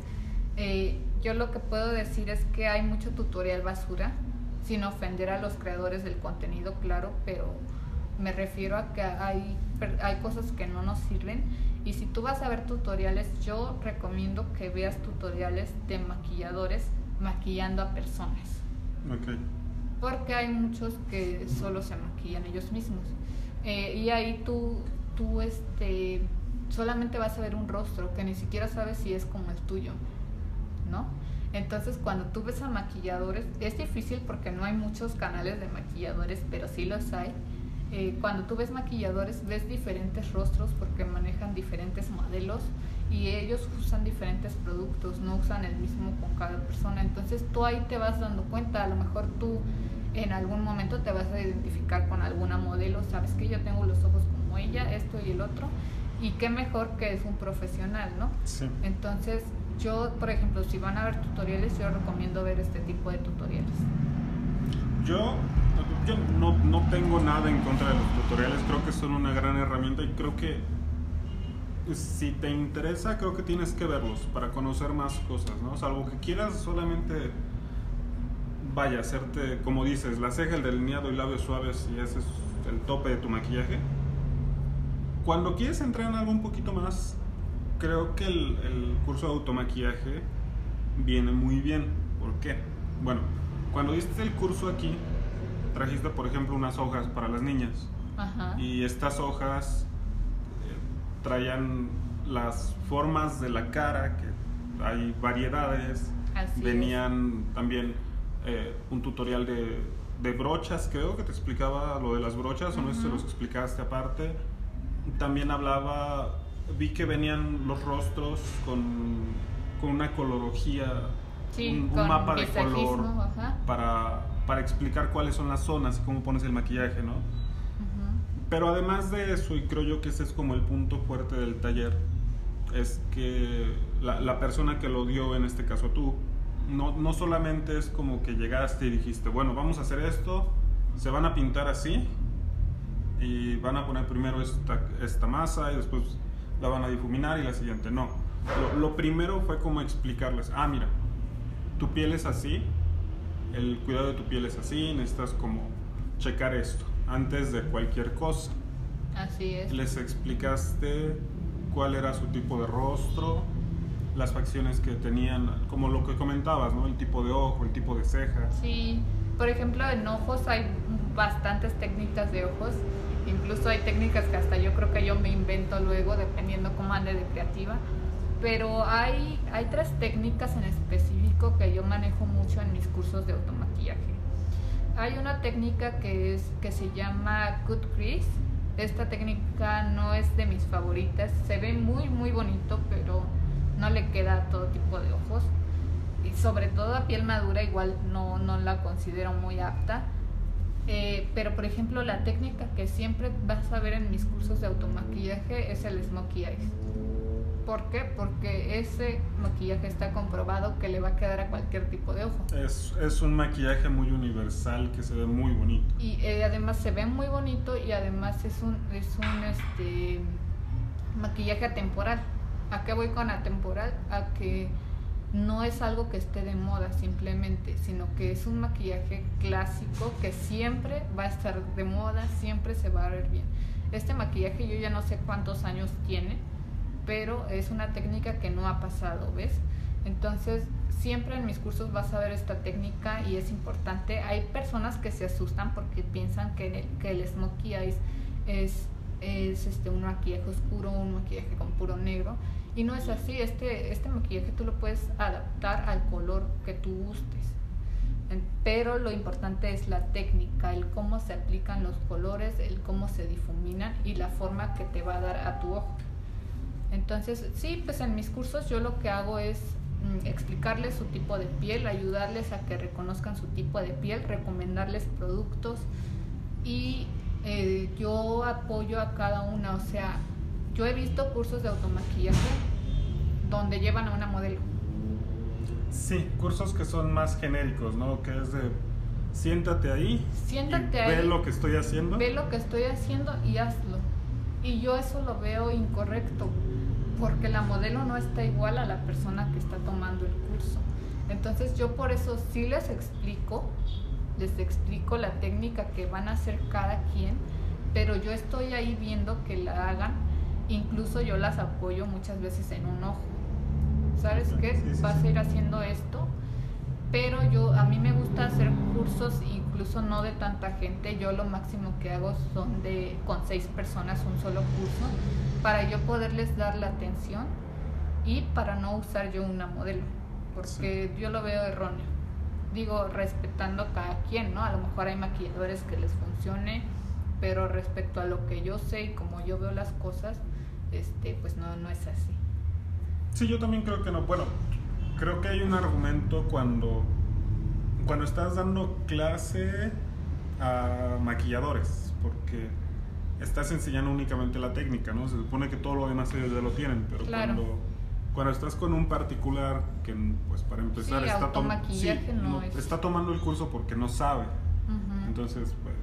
eh, yo lo que puedo decir es que hay mucho tutorial basura, sin ofender a los creadores del contenido, claro, pero me refiero a que hay, hay cosas que no nos sirven. Y si tú vas a ver tutoriales, yo recomiendo que veas tutoriales de maquilladores maquillando a personas. Okay porque hay muchos que solo se maquillan ellos mismos. Eh, y ahí tú, tú este, solamente vas a ver un rostro que ni siquiera sabes si es como el tuyo, ¿no? Entonces cuando tú ves a maquilladores, es difícil porque no hay muchos canales de maquilladores, pero sí los hay. Eh, cuando tú ves maquilladores, ves diferentes rostros porque manejan diferentes modelos y ellos usan diferentes productos, no usan el mismo con cada persona. Entonces tú ahí te vas dando cuenta, a lo mejor tú en algún momento te vas a identificar con alguna modelo, sabes que yo tengo los ojos como ella, esto y el otro, y qué mejor que es un profesional, ¿no? Sí. Entonces yo, por ejemplo, si van a ver tutoriales, yo recomiendo ver este tipo de tutoriales. Yo, yo no, no tengo nada en contra de los tutoriales, creo que son una gran herramienta y creo que si te interesa, creo que tienes que verlos para conocer más cosas, ¿no? Salvo que quieras solamente, vaya, hacerte, como dices, la ceja, el delineado y labios suaves y ese es el tope de tu maquillaje. Cuando quieres entrar en algo un poquito más, creo que el, el curso de automaquillaje viene muy bien. ¿Por qué? Bueno, cuando diste el curso aquí, trajiste, por ejemplo, unas hojas para las niñas. Ajá. Y estas hojas traían las formas de la cara, que hay variedades. Así Venían también eh, un tutorial de, de, brochas, creo que te explicaba lo de las brochas, o no sé si los explicaste aparte. También hablaba, vi que venían los rostros con, con una colorología, sí, un, un mapa de color ajá. para, para explicar cuáles son las zonas y cómo pones el maquillaje, ¿no? Pero además de eso, y creo yo que ese es como el punto fuerte del taller, es que la, la persona que lo dio, en este caso tú, no, no, solamente es como que llegaste y dijiste, bueno, vamos a hacer esto, se van a pintar así, y van a poner primero esta, esta masa y después la van a difuminar y la siguiente no. Lo, lo primero fue como explicarles, ah, mira, tu piel es así, el cuidado de tu piel es así, necesitas como checar esto antes de cualquier cosa. Así es. Les explicaste cuál era su tipo de rostro, las facciones que tenían, como lo que comentabas, ¿no? El tipo de ojo, el tipo de ceja. Sí, por ejemplo, en ojos hay bastantes técnicas de ojos. Incluso hay técnicas que hasta yo creo que yo me invento luego, dependiendo cómo ande de creativa. Pero hay, hay tres técnicas en específico que yo manejo mucho en mis cursos de automaquillaje. Hay una técnica que, es, que se llama Cut Crease. Esta técnica no es de mis favoritas. Se ve muy, muy bonito, pero no le queda a todo tipo de ojos. Y sobre todo a piel madura igual no, no la considero muy apta. Eh, pero por ejemplo la técnica que siempre vas a ver en mis cursos de automaquillaje es el smokey eyes. ¿Por qué? Porque ese maquillaje está comprobado que le va a quedar a cualquier tipo de ojo. Es, es un maquillaje muy universal que se ve muy bonito. Y eh, además se ve muy bonito y además es un, es un este, maquillaje atemporal. ¿A qué voy con atemporal? A que no es algo que esté de moda simplemente, sino que es un maquillaje clásico que siempre va a estar de moda, siempre se va a ver bien. Este maquillaje yo ya no sé cuántos años tiene, pero es una técnica que no ha pasado, ¿ves? Entonces, siempre en mis cursos vas a ver esta técnica y es importante. Hay personas que se asustan porque piensan que que el smokey eyes es, es este, un maquillaje oscuro, un maquillaje con puro negro y no es así, este, este maquillaje tú lo puedes adaptar al color que tú gustes. Pero lo importante es la técnica, el cómo se aplican los colores, el cómo se difuminan y la forma que te va a dar a tu ojo. Entonces, sí, pues en mis cursos yo lo que hago es mm, explicarles su tipo de piel, ayudarles a que reconozcan su tipo de piel, recomendarles productos y eh, yo apoyo a cada una, o sea, yo he visto cursos de automaquillaje donde llevan a una modelo. Sí, cursos que son más genéricos, ¿no? Que es de siéntate ahí, siéntate y ahí, ve lo que estoy haciendo. Ve lo que estoy haciendo y hazlo. Y yo eso lo veo incorrecto, porque la modelo no está igual a la persona que está tomando el curso. Entonces yo por eso sí les explico, les explico la técnica que van a hacer cada quien, pero yo estoy ahí viendo que la hagan incluso yo las apoyo muchas veces en un ojo. ¿Sabes qué? Vas a ir haciendo esto, pero yo a mí me gusta hacer cursos incluso no de tanta gente, yo lo máximo que hago son de con seis personas un solo curso para yo poderles dar la atención y para no usar yo una modelo, porque yo lo veo erróneo. Digo, respetando cada quien, ¿no? A lo mejor hay maquilladores que les funcione, pero respecto a lo que yo sé y como yo veo las cosas, este, pues no, no es así. Sí, yo también creo que no. Bueno, creo que hay un argumento cuando, cuando estás dando clase a maquilladores, porque estás enseñando únicamente la técnica, ¿no? Se supone que todo lo demás ellos ya lo tienen, pero cuando, cuando estás con un particular que, pues para empezar, está, está tomando el curso porque no sabe. Entonces, pues,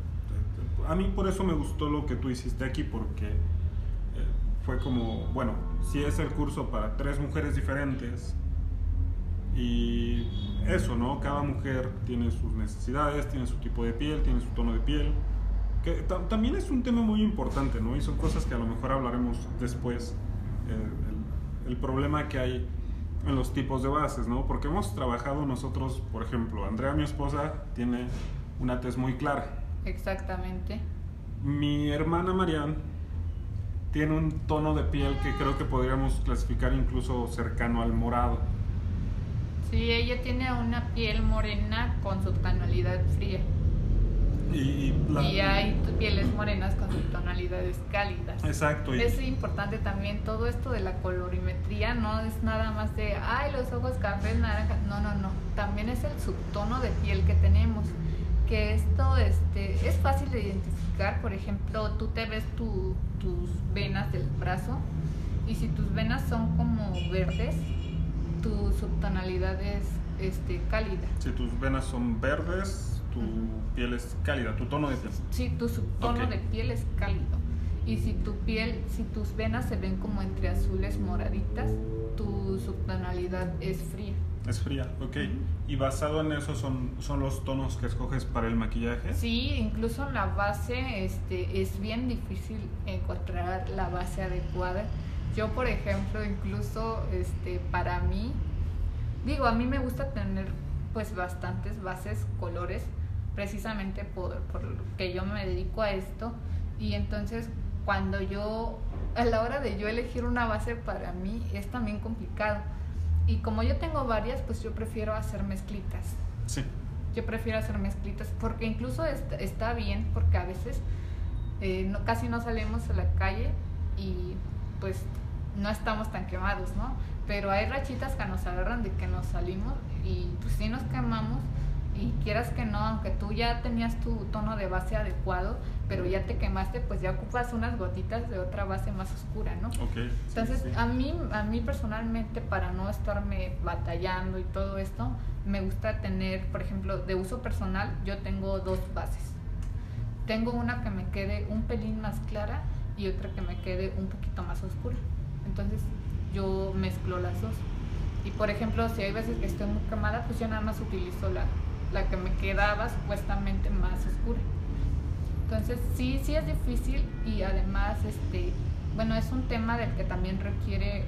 a mí por eso me gustó lo que tú hiciste aquí, porque fue como, bueno, si es el curso para tres mujeres diferentes y eso, ¿no? Cada mujer tiene sus necesidades, tiene su tipo de piel, tiene su tono de piel, que también es un tema muy importante, ¿no? Y son cosas que a lo mejor hablaremos después, eh, el, el problema que hay en los tipos de bases, ¿no? Porque hemos trabajado nosotros, por ejemplo, Andrea, mi esposa, tiene una tez muy clara. Exactamente. Mi hermana Marianne tiene un tono de piel que creo que podríamos clasificar incluso cercano al morado. Sí, ella tiene una piel morena con su tonalidad fría. Y, hay pieles morenas con sus tonalidades cálidas. Exacto. Es importante también todo esto de la colorimetría, no es nada más de, ay, los ojos cafés, naranja. No, no, no. También es el subtono de piel que tenemos. Que esto este, es fácil de identificar. Por ejemplo, tú te ves tu, tus venas del brazo y si tus venas son como verdes, tu subtonalidad es este, cálida. Si tus venas son verdes, tu piel es cálida, tu tono de piel. Sí, tu subtono de piel es cálido. Y si tu piel, si tus venas se ven como entre azules moraditas, tu subtonalidad es fría. Es fría, ok. ¿Y basado en eso son, son los tonos que escoges para el maquillaje? Sí, incluso la base este, es bien difícil encontrar la base adecuada. Yo, por ejemplo, incluso este, para mí, digo, a mí me gusta tener pues bastantes bases, colores, precisamente por, por que yo me dedico a esto. Y entonces cuando yo, a la hora de yo elegir una base para mí es también complicado. Y como yo tengo varias, pues yo prefiero hacer mezclitas. Sí. Yo prefiero hacer mezclitas porque incluso está, bien porque a veces eh, no, casi no salimos a la calle y pues no estamos tan quemados, ¿no? Pero hay rachitas que nos agarran de que nos salimos y pues sí nos quemamos y quieras que no, aunque tú ya tenías tu tono de base adecuado, pero ya te quemaste, pues ya ocupas unas gotitas de otra base más oscura, ¿no? Okay, Entonces, a mí a mí personalmente para no estarme batallando y todo esto, me gusta tener, por ejemplo, de uso personal, yo tengo dos bases. Tengo una que me quede un pelín más clara y otra que me quede un poquito más oscura. Entonces, yo mezclo las dos. Y por ejemplo, si hay veces que estoy muy quemada, pues yo nada más utilizo la, la que me quedaba supuestamente más oscura. Entonces, sí, sí es difícil y además, este, bueno, es un tema del que también requiere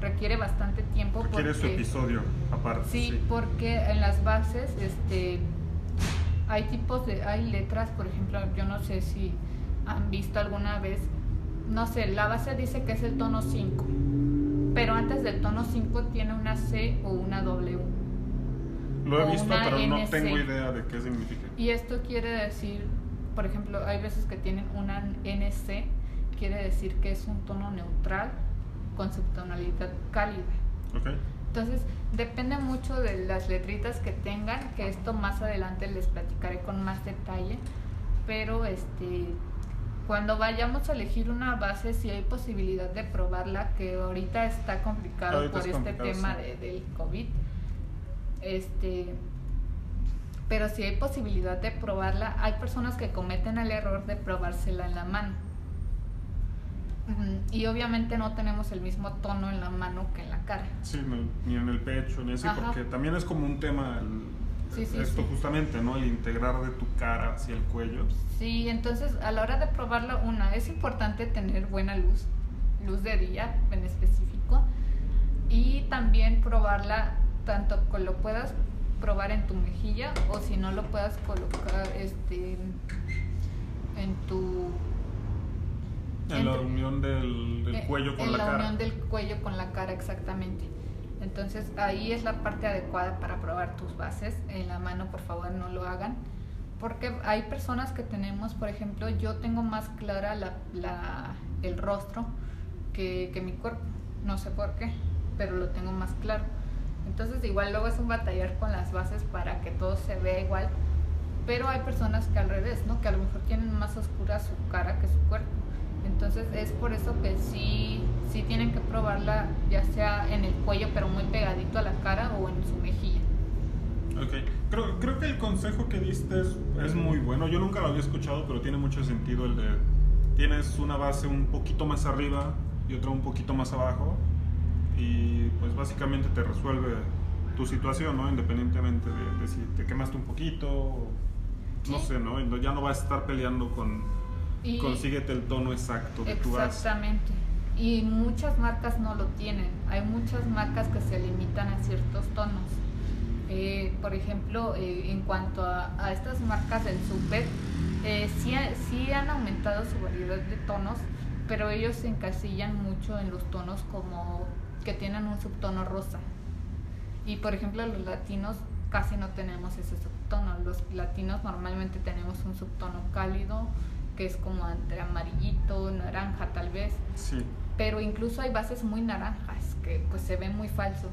requiere bastante tiempo. Requiere su episodio aparte. Sí, porque en las bases, este, hay tipos de, hay letras, por ejemplo, yo no sé si han visto alguna vez, no sé, la base dice que es el tono 5 pero antes del tono 5 tiene una C o una W. Lo he visto, pero no tengo idea de qué significa. Y esto quiere decir, por ejemplo, hay veces que tienen una NC, quiere decir que es un tono neutral con subtonalidad cálida. Okay. Entonces, depende mucho de las letritas que tengan, que esto más adelante les platicaré con más detalle, pero este cuando vayamos a elegir una base, si hay posibilidad de probarla, que ahorita está complicado por este tema de, del COVID. Este, pero si hay posibilidad de probarla, hay personas que cometen el error de probársela en la mano. Y obviamente no tenemos el mismo tono en la mano que en la cara. Sí, ni en el pecho, ni así, porque también es como un tema esto justamente, ¿no? El integrar de tu cara hacia el cuello. Sí, entonces a la hora de probarla, una, es importante tener buena luz, luz de día en específico, y también probarla tanto que lo puedas probar en tu mejilla o si no lo puedas colocar este en tu en la unión del, del cuello con la, cara. En la unión del cuello con la cara, exactamente. Entonces ahí es la parte adecuada para probar tus bases. En la mano, por favor, no lo hagan. Porque hay personas que tenemos, por ejemplo, yo tengo más clara la, el rostro que, que mi cuerpo. No sé por qué, pero lo tengo más claro. Entonces igual luego es un batallar con las bases para que todo se vea igual. Pero hay personas que al revés, ¿no? Que a lo mejor tienen más oscura su cara que su cuerpo. Entonces es por eso que sí, sí tienen que probarla ya sea en el cuello pero muy pegadito a la cara o en su mejilla. Ok, creo, creo que el consejo que diste es, muy bueno. Yo nunca lo había escuchado, pero tiene mucho sentido el de tienes una base un poquito más arriba y otra un poquito más abajo y pues básicamente te resuelve tu situación, ¿no? Independientemente de, si te quemaste un poquito, no sé, ¿no? Ya no vas a estar peleando con y consíguete el tono exacto de tu base. Exactamente. Y muchas marcas no lo tienen. Hay muchas marcas que se limitan a ciertos tonos. Eh, por ejemplo, eh, en cuanto a, estas marcas del super, eh, sí, sí, han aumentado su variedad de tonos, pero ellos se encasillan mucho en los tonos como que tienen un subtono rosa. Y por ejemplo, los latinos casi no tenemos ese subtono. Los latinos normalmente tenemos un subtono cálido, que es como entre amarillito, naranja tal vez. Sí. Pero incluso hay bases muy naranjas que pues se ven muy falso.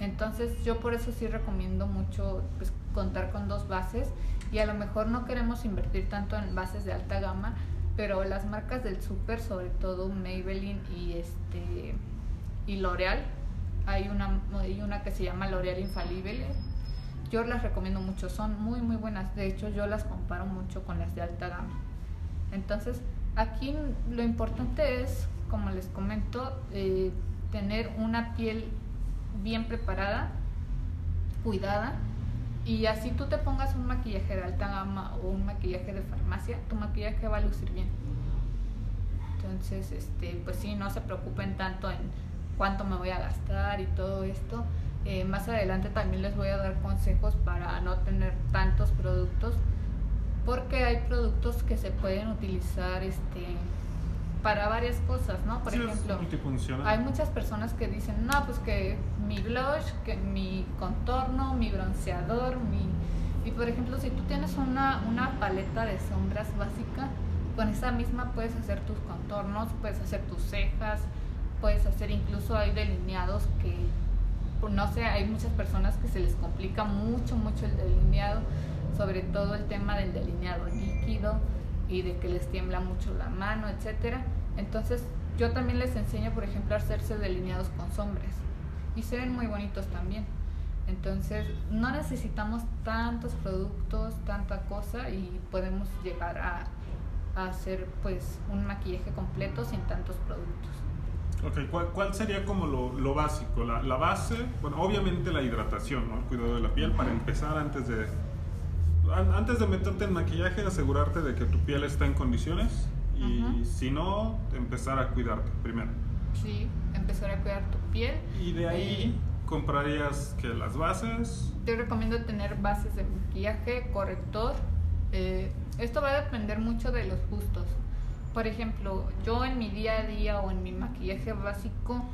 Entonces yo por eso sí recomiendo mucho pues, contar con dos bases y a lo mejor no queremos invertir tanto en bases de alta gama, pero las marcas del super, sobre todo Maybelline y este y L'Oreal, hay una, hay una que se llama L'Oreal Infalible. Yo las recomiendo mucho, son muy muy buenas. De hecho, yo las comparo mucho con las de alta gama. Entonces, aquí lo importante es, como les comento, eh, tener una piel bien preparada, cuidada, y así tú te pongas un maquillaje de alta gama o un maquillaje de farmacia, tu maquillaje va a lucir bien. entonces este pues sí no se preocupen tanto en cuánto me voy a gastar y todo esto eh, más adelante también les voy a dar consejos para no tener tantos productos porque hay productos que se pueden utilizar este para varias cosas, ¿no? Por ejemplo, hay muchas personas que dicen, no, pues que mi blush, que mi contorno, mi bronceador, mi... Y por ejemplo, si tú tienes una, una paleta de sombras básica, con esa misma puedes hacer tus contornos, puedes hacer tus cejas, puedes hacer incluso hay delineados que, no sé, hay muchas personas que se les complica mucho, mucho el delineado, sobre todo el tema del delineado líquido y de que les tiembla mucho la mano, etcétera. Entonces, yo también les enseño, por ejemplo, a hacerse delineados con sombras y se ven muy bonitos también. Entonces, no necesitamos tantos productos, tanta cosa y podemos llegar a, hacer pues un maquillaje completo sin tantos productos. Ok, ¿cuál, cuál sería como lo, lo básico? La, la, base, bueno, obviamente la hidratación, ¿no? El cuidado de la piel para empezar antes de antes de meterte en maquillaje, asegurarte de que tu piel está en condiciones y si no, empezar a cuidarte primero. Sí, empezar a cuidar tu piel. Y de ahí comprarías que las bases. Te recomiendo tener bases de maquillaje, corrector. Eh, esto va a depender mucho de los gustos. Por ejemplo, yo en mi día a día o en mi maquillaje básico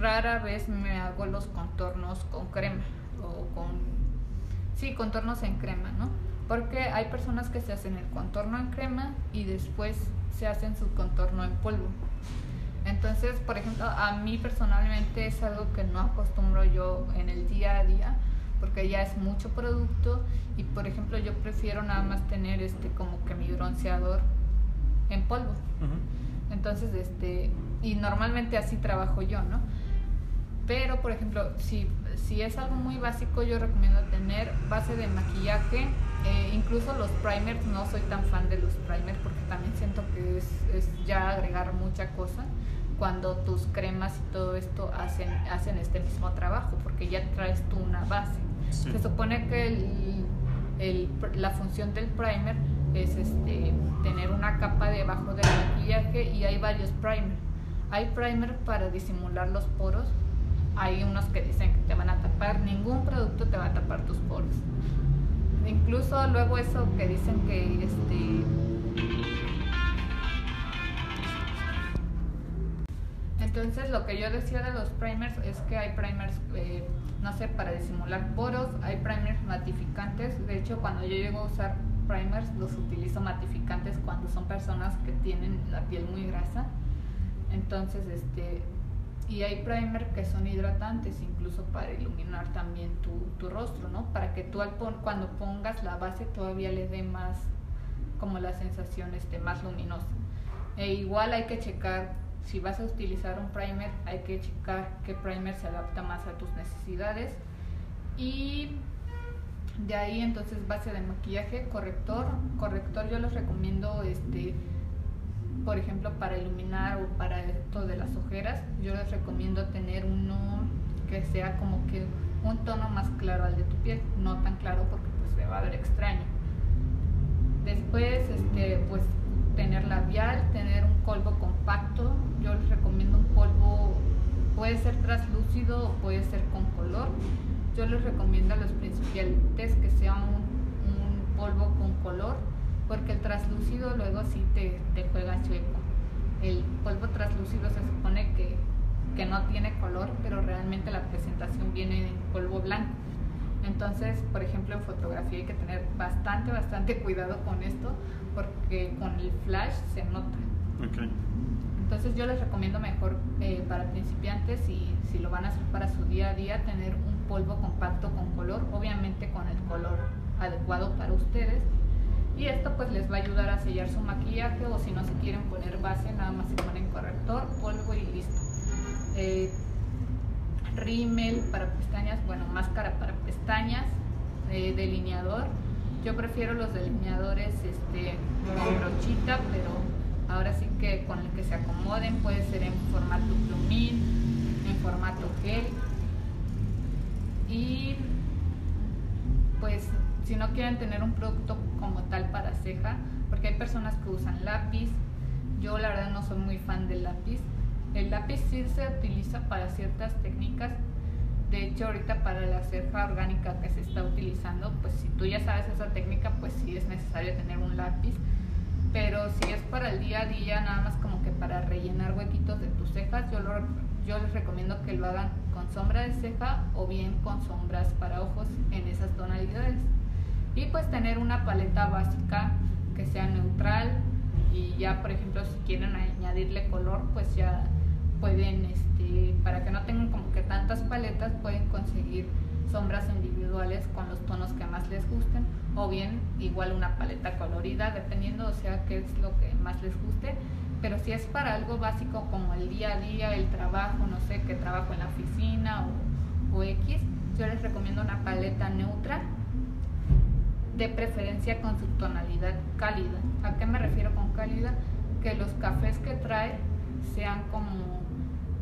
rara vez me hago los contornos con crema o con Sí, contornos en crema, ¿no? Porque hay personas que se hacen el contorno en crema y después se hacen su contorno en polvo. Entonces, por ejemplo, a mí personalmente es algo que no acostumbro yo en el día a día porque ya es mucho producto y por ejemplo yo prefiero nada más tener este como que mi bronceador en polvo. Entonces, este, y normalmente así trabajo yo, ¿no? Pero, por ejemplo, si, si es algo muy básico, yo recomiendo tener base de maquillaje. Eh, incluso los primers, no soy tan fan de los primers porque también siento que es, es, ya agregar mucha cosa cuando tus cremas y todo esto hacen, hacen este mismo trabajo, porque ya traes tú una base. Se supone que el, el, la función del primer es este, tener una capa debajo del maquillaje y hay varios primers. Hay primer para disimular los poros, hay unos que dicen que te van a tapar, ningún producto te va a tapar tus poros. Incluso luego eso que dicen que este Entonces lo que yo decía de los primers es que hay primers, eh, no sé, para disimular poros, hay primers matificantes. De hecho, cuando yo llego a usar primers, los utilizo matificantes cuando son personas que tienen la piel muy grasa. Entonces, este, y hay primer que son hidratantes incluso para iluminar también tu, tu rostro, ¿no? Para que tú al cuando pongas la base todavía le dé más, como la sensación esté más luminosa. E igual hay que checar, si vas a utilizar un primer, hay que checar qué primer se adapta más a tus necesidades. Y de ahí entonces base de maquillaje, corrector. Corrector yo les recomiendo este por ejemplo, para iluminar o para esto de las ojeras, yo les recomiendo tener uno que sea como que un tono más claro al de tu piel, no tan claro porque pues se va a ver extraño. Después, este, pues tener labial, tener un polvo compacto, yo les recomiendo un polvo, puede ser translúcido o puede ser con color. Yo les recomiendo a los principiantes que sea un, un polvo con color porque el traslúcido luego sí te, te juega chueco. El polvo traslúcido se supone que, que no tiene color, pero realmente la presentación viene en polvo blanco. Entonces, por ejemplo, en fotografía hay que tener bastante, bastante cuidado con esto, porque con el flash se nota. Okay. Entonces yo les recomiendo mejor eh, para principiantes y si lo van a hacer para su día a día, tener un polvo compacto con color, obviamente con el color adecuado para ustedes y esto pues les va a ayudar a sellar su maquillaje o si no se quieren poner base nada más se ponen corrector, polvo y listo. Eh, rímel para pestañas, bueno máscara para pestañas, eh, delineador. Yo prefiero los delineadores este, con brochita, pero ahora sí que con el que se acomoden, puede ser en formato plumín, en formato gel. Y pues si no quieren tener un producto como tal para ceja, porque hay personas que usan lápiz. yo la verdad no soy muy fan del lápiz. El lápiz sí se utiliza para ciertas técnicas. De hecho, ahorita para la ceja orgánica que se está utilizando, pues si tú ya sabes esa técnica, pues sí es necesario tener un lápiz. Pero si es para el día a día, nada más como que para rellenar huequitos de tus cejas, yo, yo les recomiendo que lo hagan con sombra de ceja o bien con sombras para ojos en esas tonalidades. Y pues tener una paleta básica que sea neutral y ya por ejemplo si quieren añadirle color pues ya pueden este para que no tengan como que tantas paletas pueden conseguir sombras individuales con los tonos que más les gusten o bien igual una paleta colorida dependiendo o sea qué es lo que más les guste pero si es para algo básico como el día a día el trabajo no sé que trabajo en la oficina o, o X yo les recomiendo una paleta neutra de preferencia con su tonalidad cálida. ¿A qué me refiero con cálida? Que los cafés que trae sean como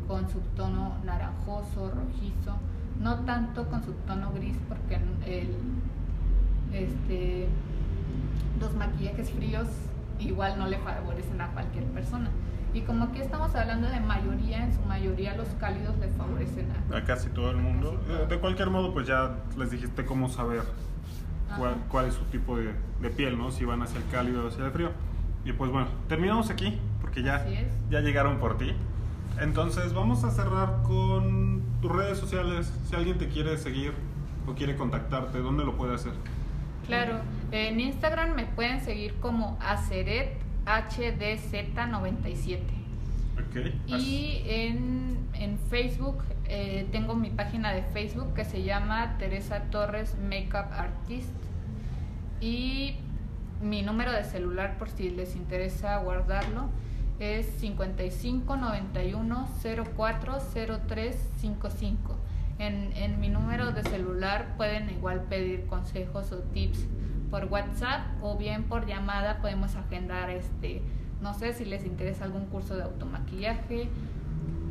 con su tono naranjoso, rojizo, no tanto con su tono gris porque el, este, los maquillajes fríos igual no le favorecen a cualquier persona. Y como aquí estamos hablando de mayoría, en su mayoría los cálidos le favorecen a, a casi todo el mundo. De cualquier modo, pues ya les dijiste cómo saber cuál, es su tipo de, piel, ¿no? Si van hacia el cálido o hacia el frío. Y pues bueno, terminamos aquí porque ya, ya llegaron por ti. Entonces vamos a cerrar con tus redes sociales. Si alguien te quiere seguir o quiere contactarte, ¿dónde lo puede hacer? Claro, en Instagram me pueden seguir como aceret HDZ97. Okay. Y en, en Facebook eh, tengo mi página de Facebook que se llama Teresa Torres Makeup Artist y mi número de celular por si les interesa guardarlo es 55 91 04 55. En, en mi número de celular pueden igual pedir consejos o tips por WhatsApp o bien por llamada podemos agendar este no sé si les interesa algún curso de automaquillaje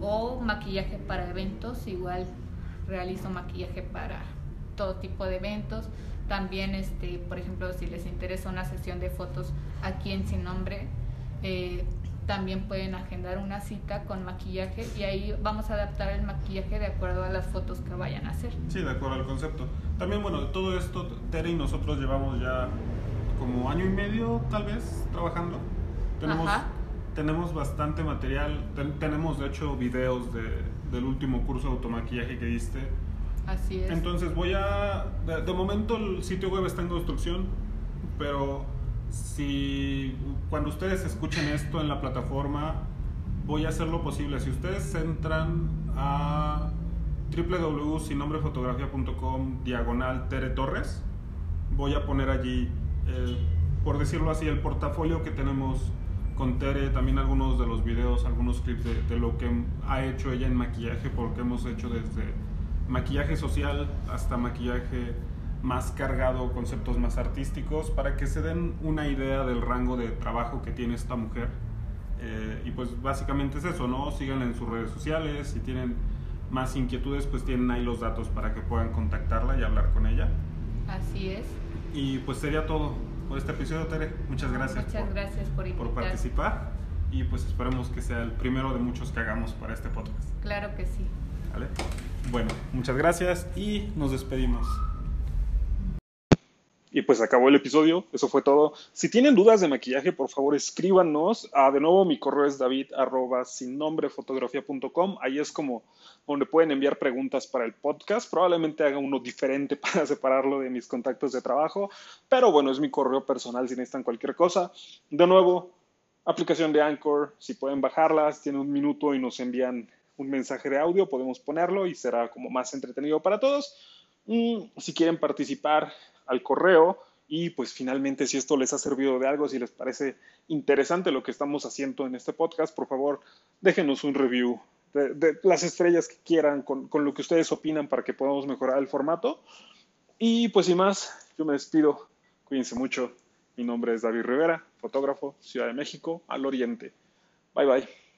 o maquillaje para eventos, igual realizo maquillaje para todo tipo de eventos. También, este, por ejemplo, si les interesa una sesión de fotos aquí en Sin Nombre, eh, también pueden agendar una cita con maquillaje y ahí vamos a adaptar el maquillaje de acuerdo a las fotos que vayan a hacer. Sí, de acuerdo al concepto. También, bueno, todo esto, Tere y nosotros llevamos ya como año y medio, tal vez, trabajando. Tenemos tenemos bastante material. tenemos, de hecho, videos de, del último curso de automaquillaje que diste. Así es. Entonces voy a... De, momento el sitio web está en construcción, pero si cuando ustedes escuchen esto en la plataforma, voy a hacer lo posible. Si ustedes entran a www.sinnombrefotografía.com diagonal Tere Torres, voy a poner allí, eh, por decirlo así, el portafolio que tenemos con Tere también algunos de los videos, algunos clips de, lo que ha hecho ella en maquillaje, porque hemos hecho desde maquillaje social hasta maquillaje más cargado, conceptos más artísticos, para que se den una idea del rango de trabajo que tiene esta mujer. Eh, y pues básicamente es eso, ¿no? Síganla en sus redes sociales, si tienen más inquietudes, pues tienen ahí los datos para que puedan contactarla y hablar con ella. Así es. Y pues sería todo por este episodio, Tere. Muchas gracias. Muchas por, gracias por, por participar y pues esperemos que sea el primero de muchos que hagamos para este podcast. Claro que sí. ¿Vale? Bueno, muchas gracias y nos despedimos. Y pues acabó el episodio, eso fue todo. Si tienen dudas de maquillaje, por favor escríbanos. Ah, de nuevo, mi correo es david sin nombre fotografía.com. Ahí es como donde pueden enviar preguntas para el podcast. Probablemente haga uno diferente para separarlo de mis contactos de trabajo. Pero bueno, es mi correo personal si necesitan cualquier cosa. De nuevo, aplicación de Anchor, si pueden bajarlas, tienen un minuto y nos envían un mensaje de audio, podemos ponerlo y será como más entretenido para todos. Mm, si quieren participar al correo y pues finalmente si esto les ha servido de algo, si les parece interesante lo que estamos haciendo en este podcast, por favor déjenos un review de, las estrellas que quieran con, con, lo que ustedes opinan para que podamos mejorar el formato. Y pues sin más, yo me despido. Cuídense mucho. Mi nombre es David Rivera, fotógrafo, Ciudad de México, al Oriente. Bye bye.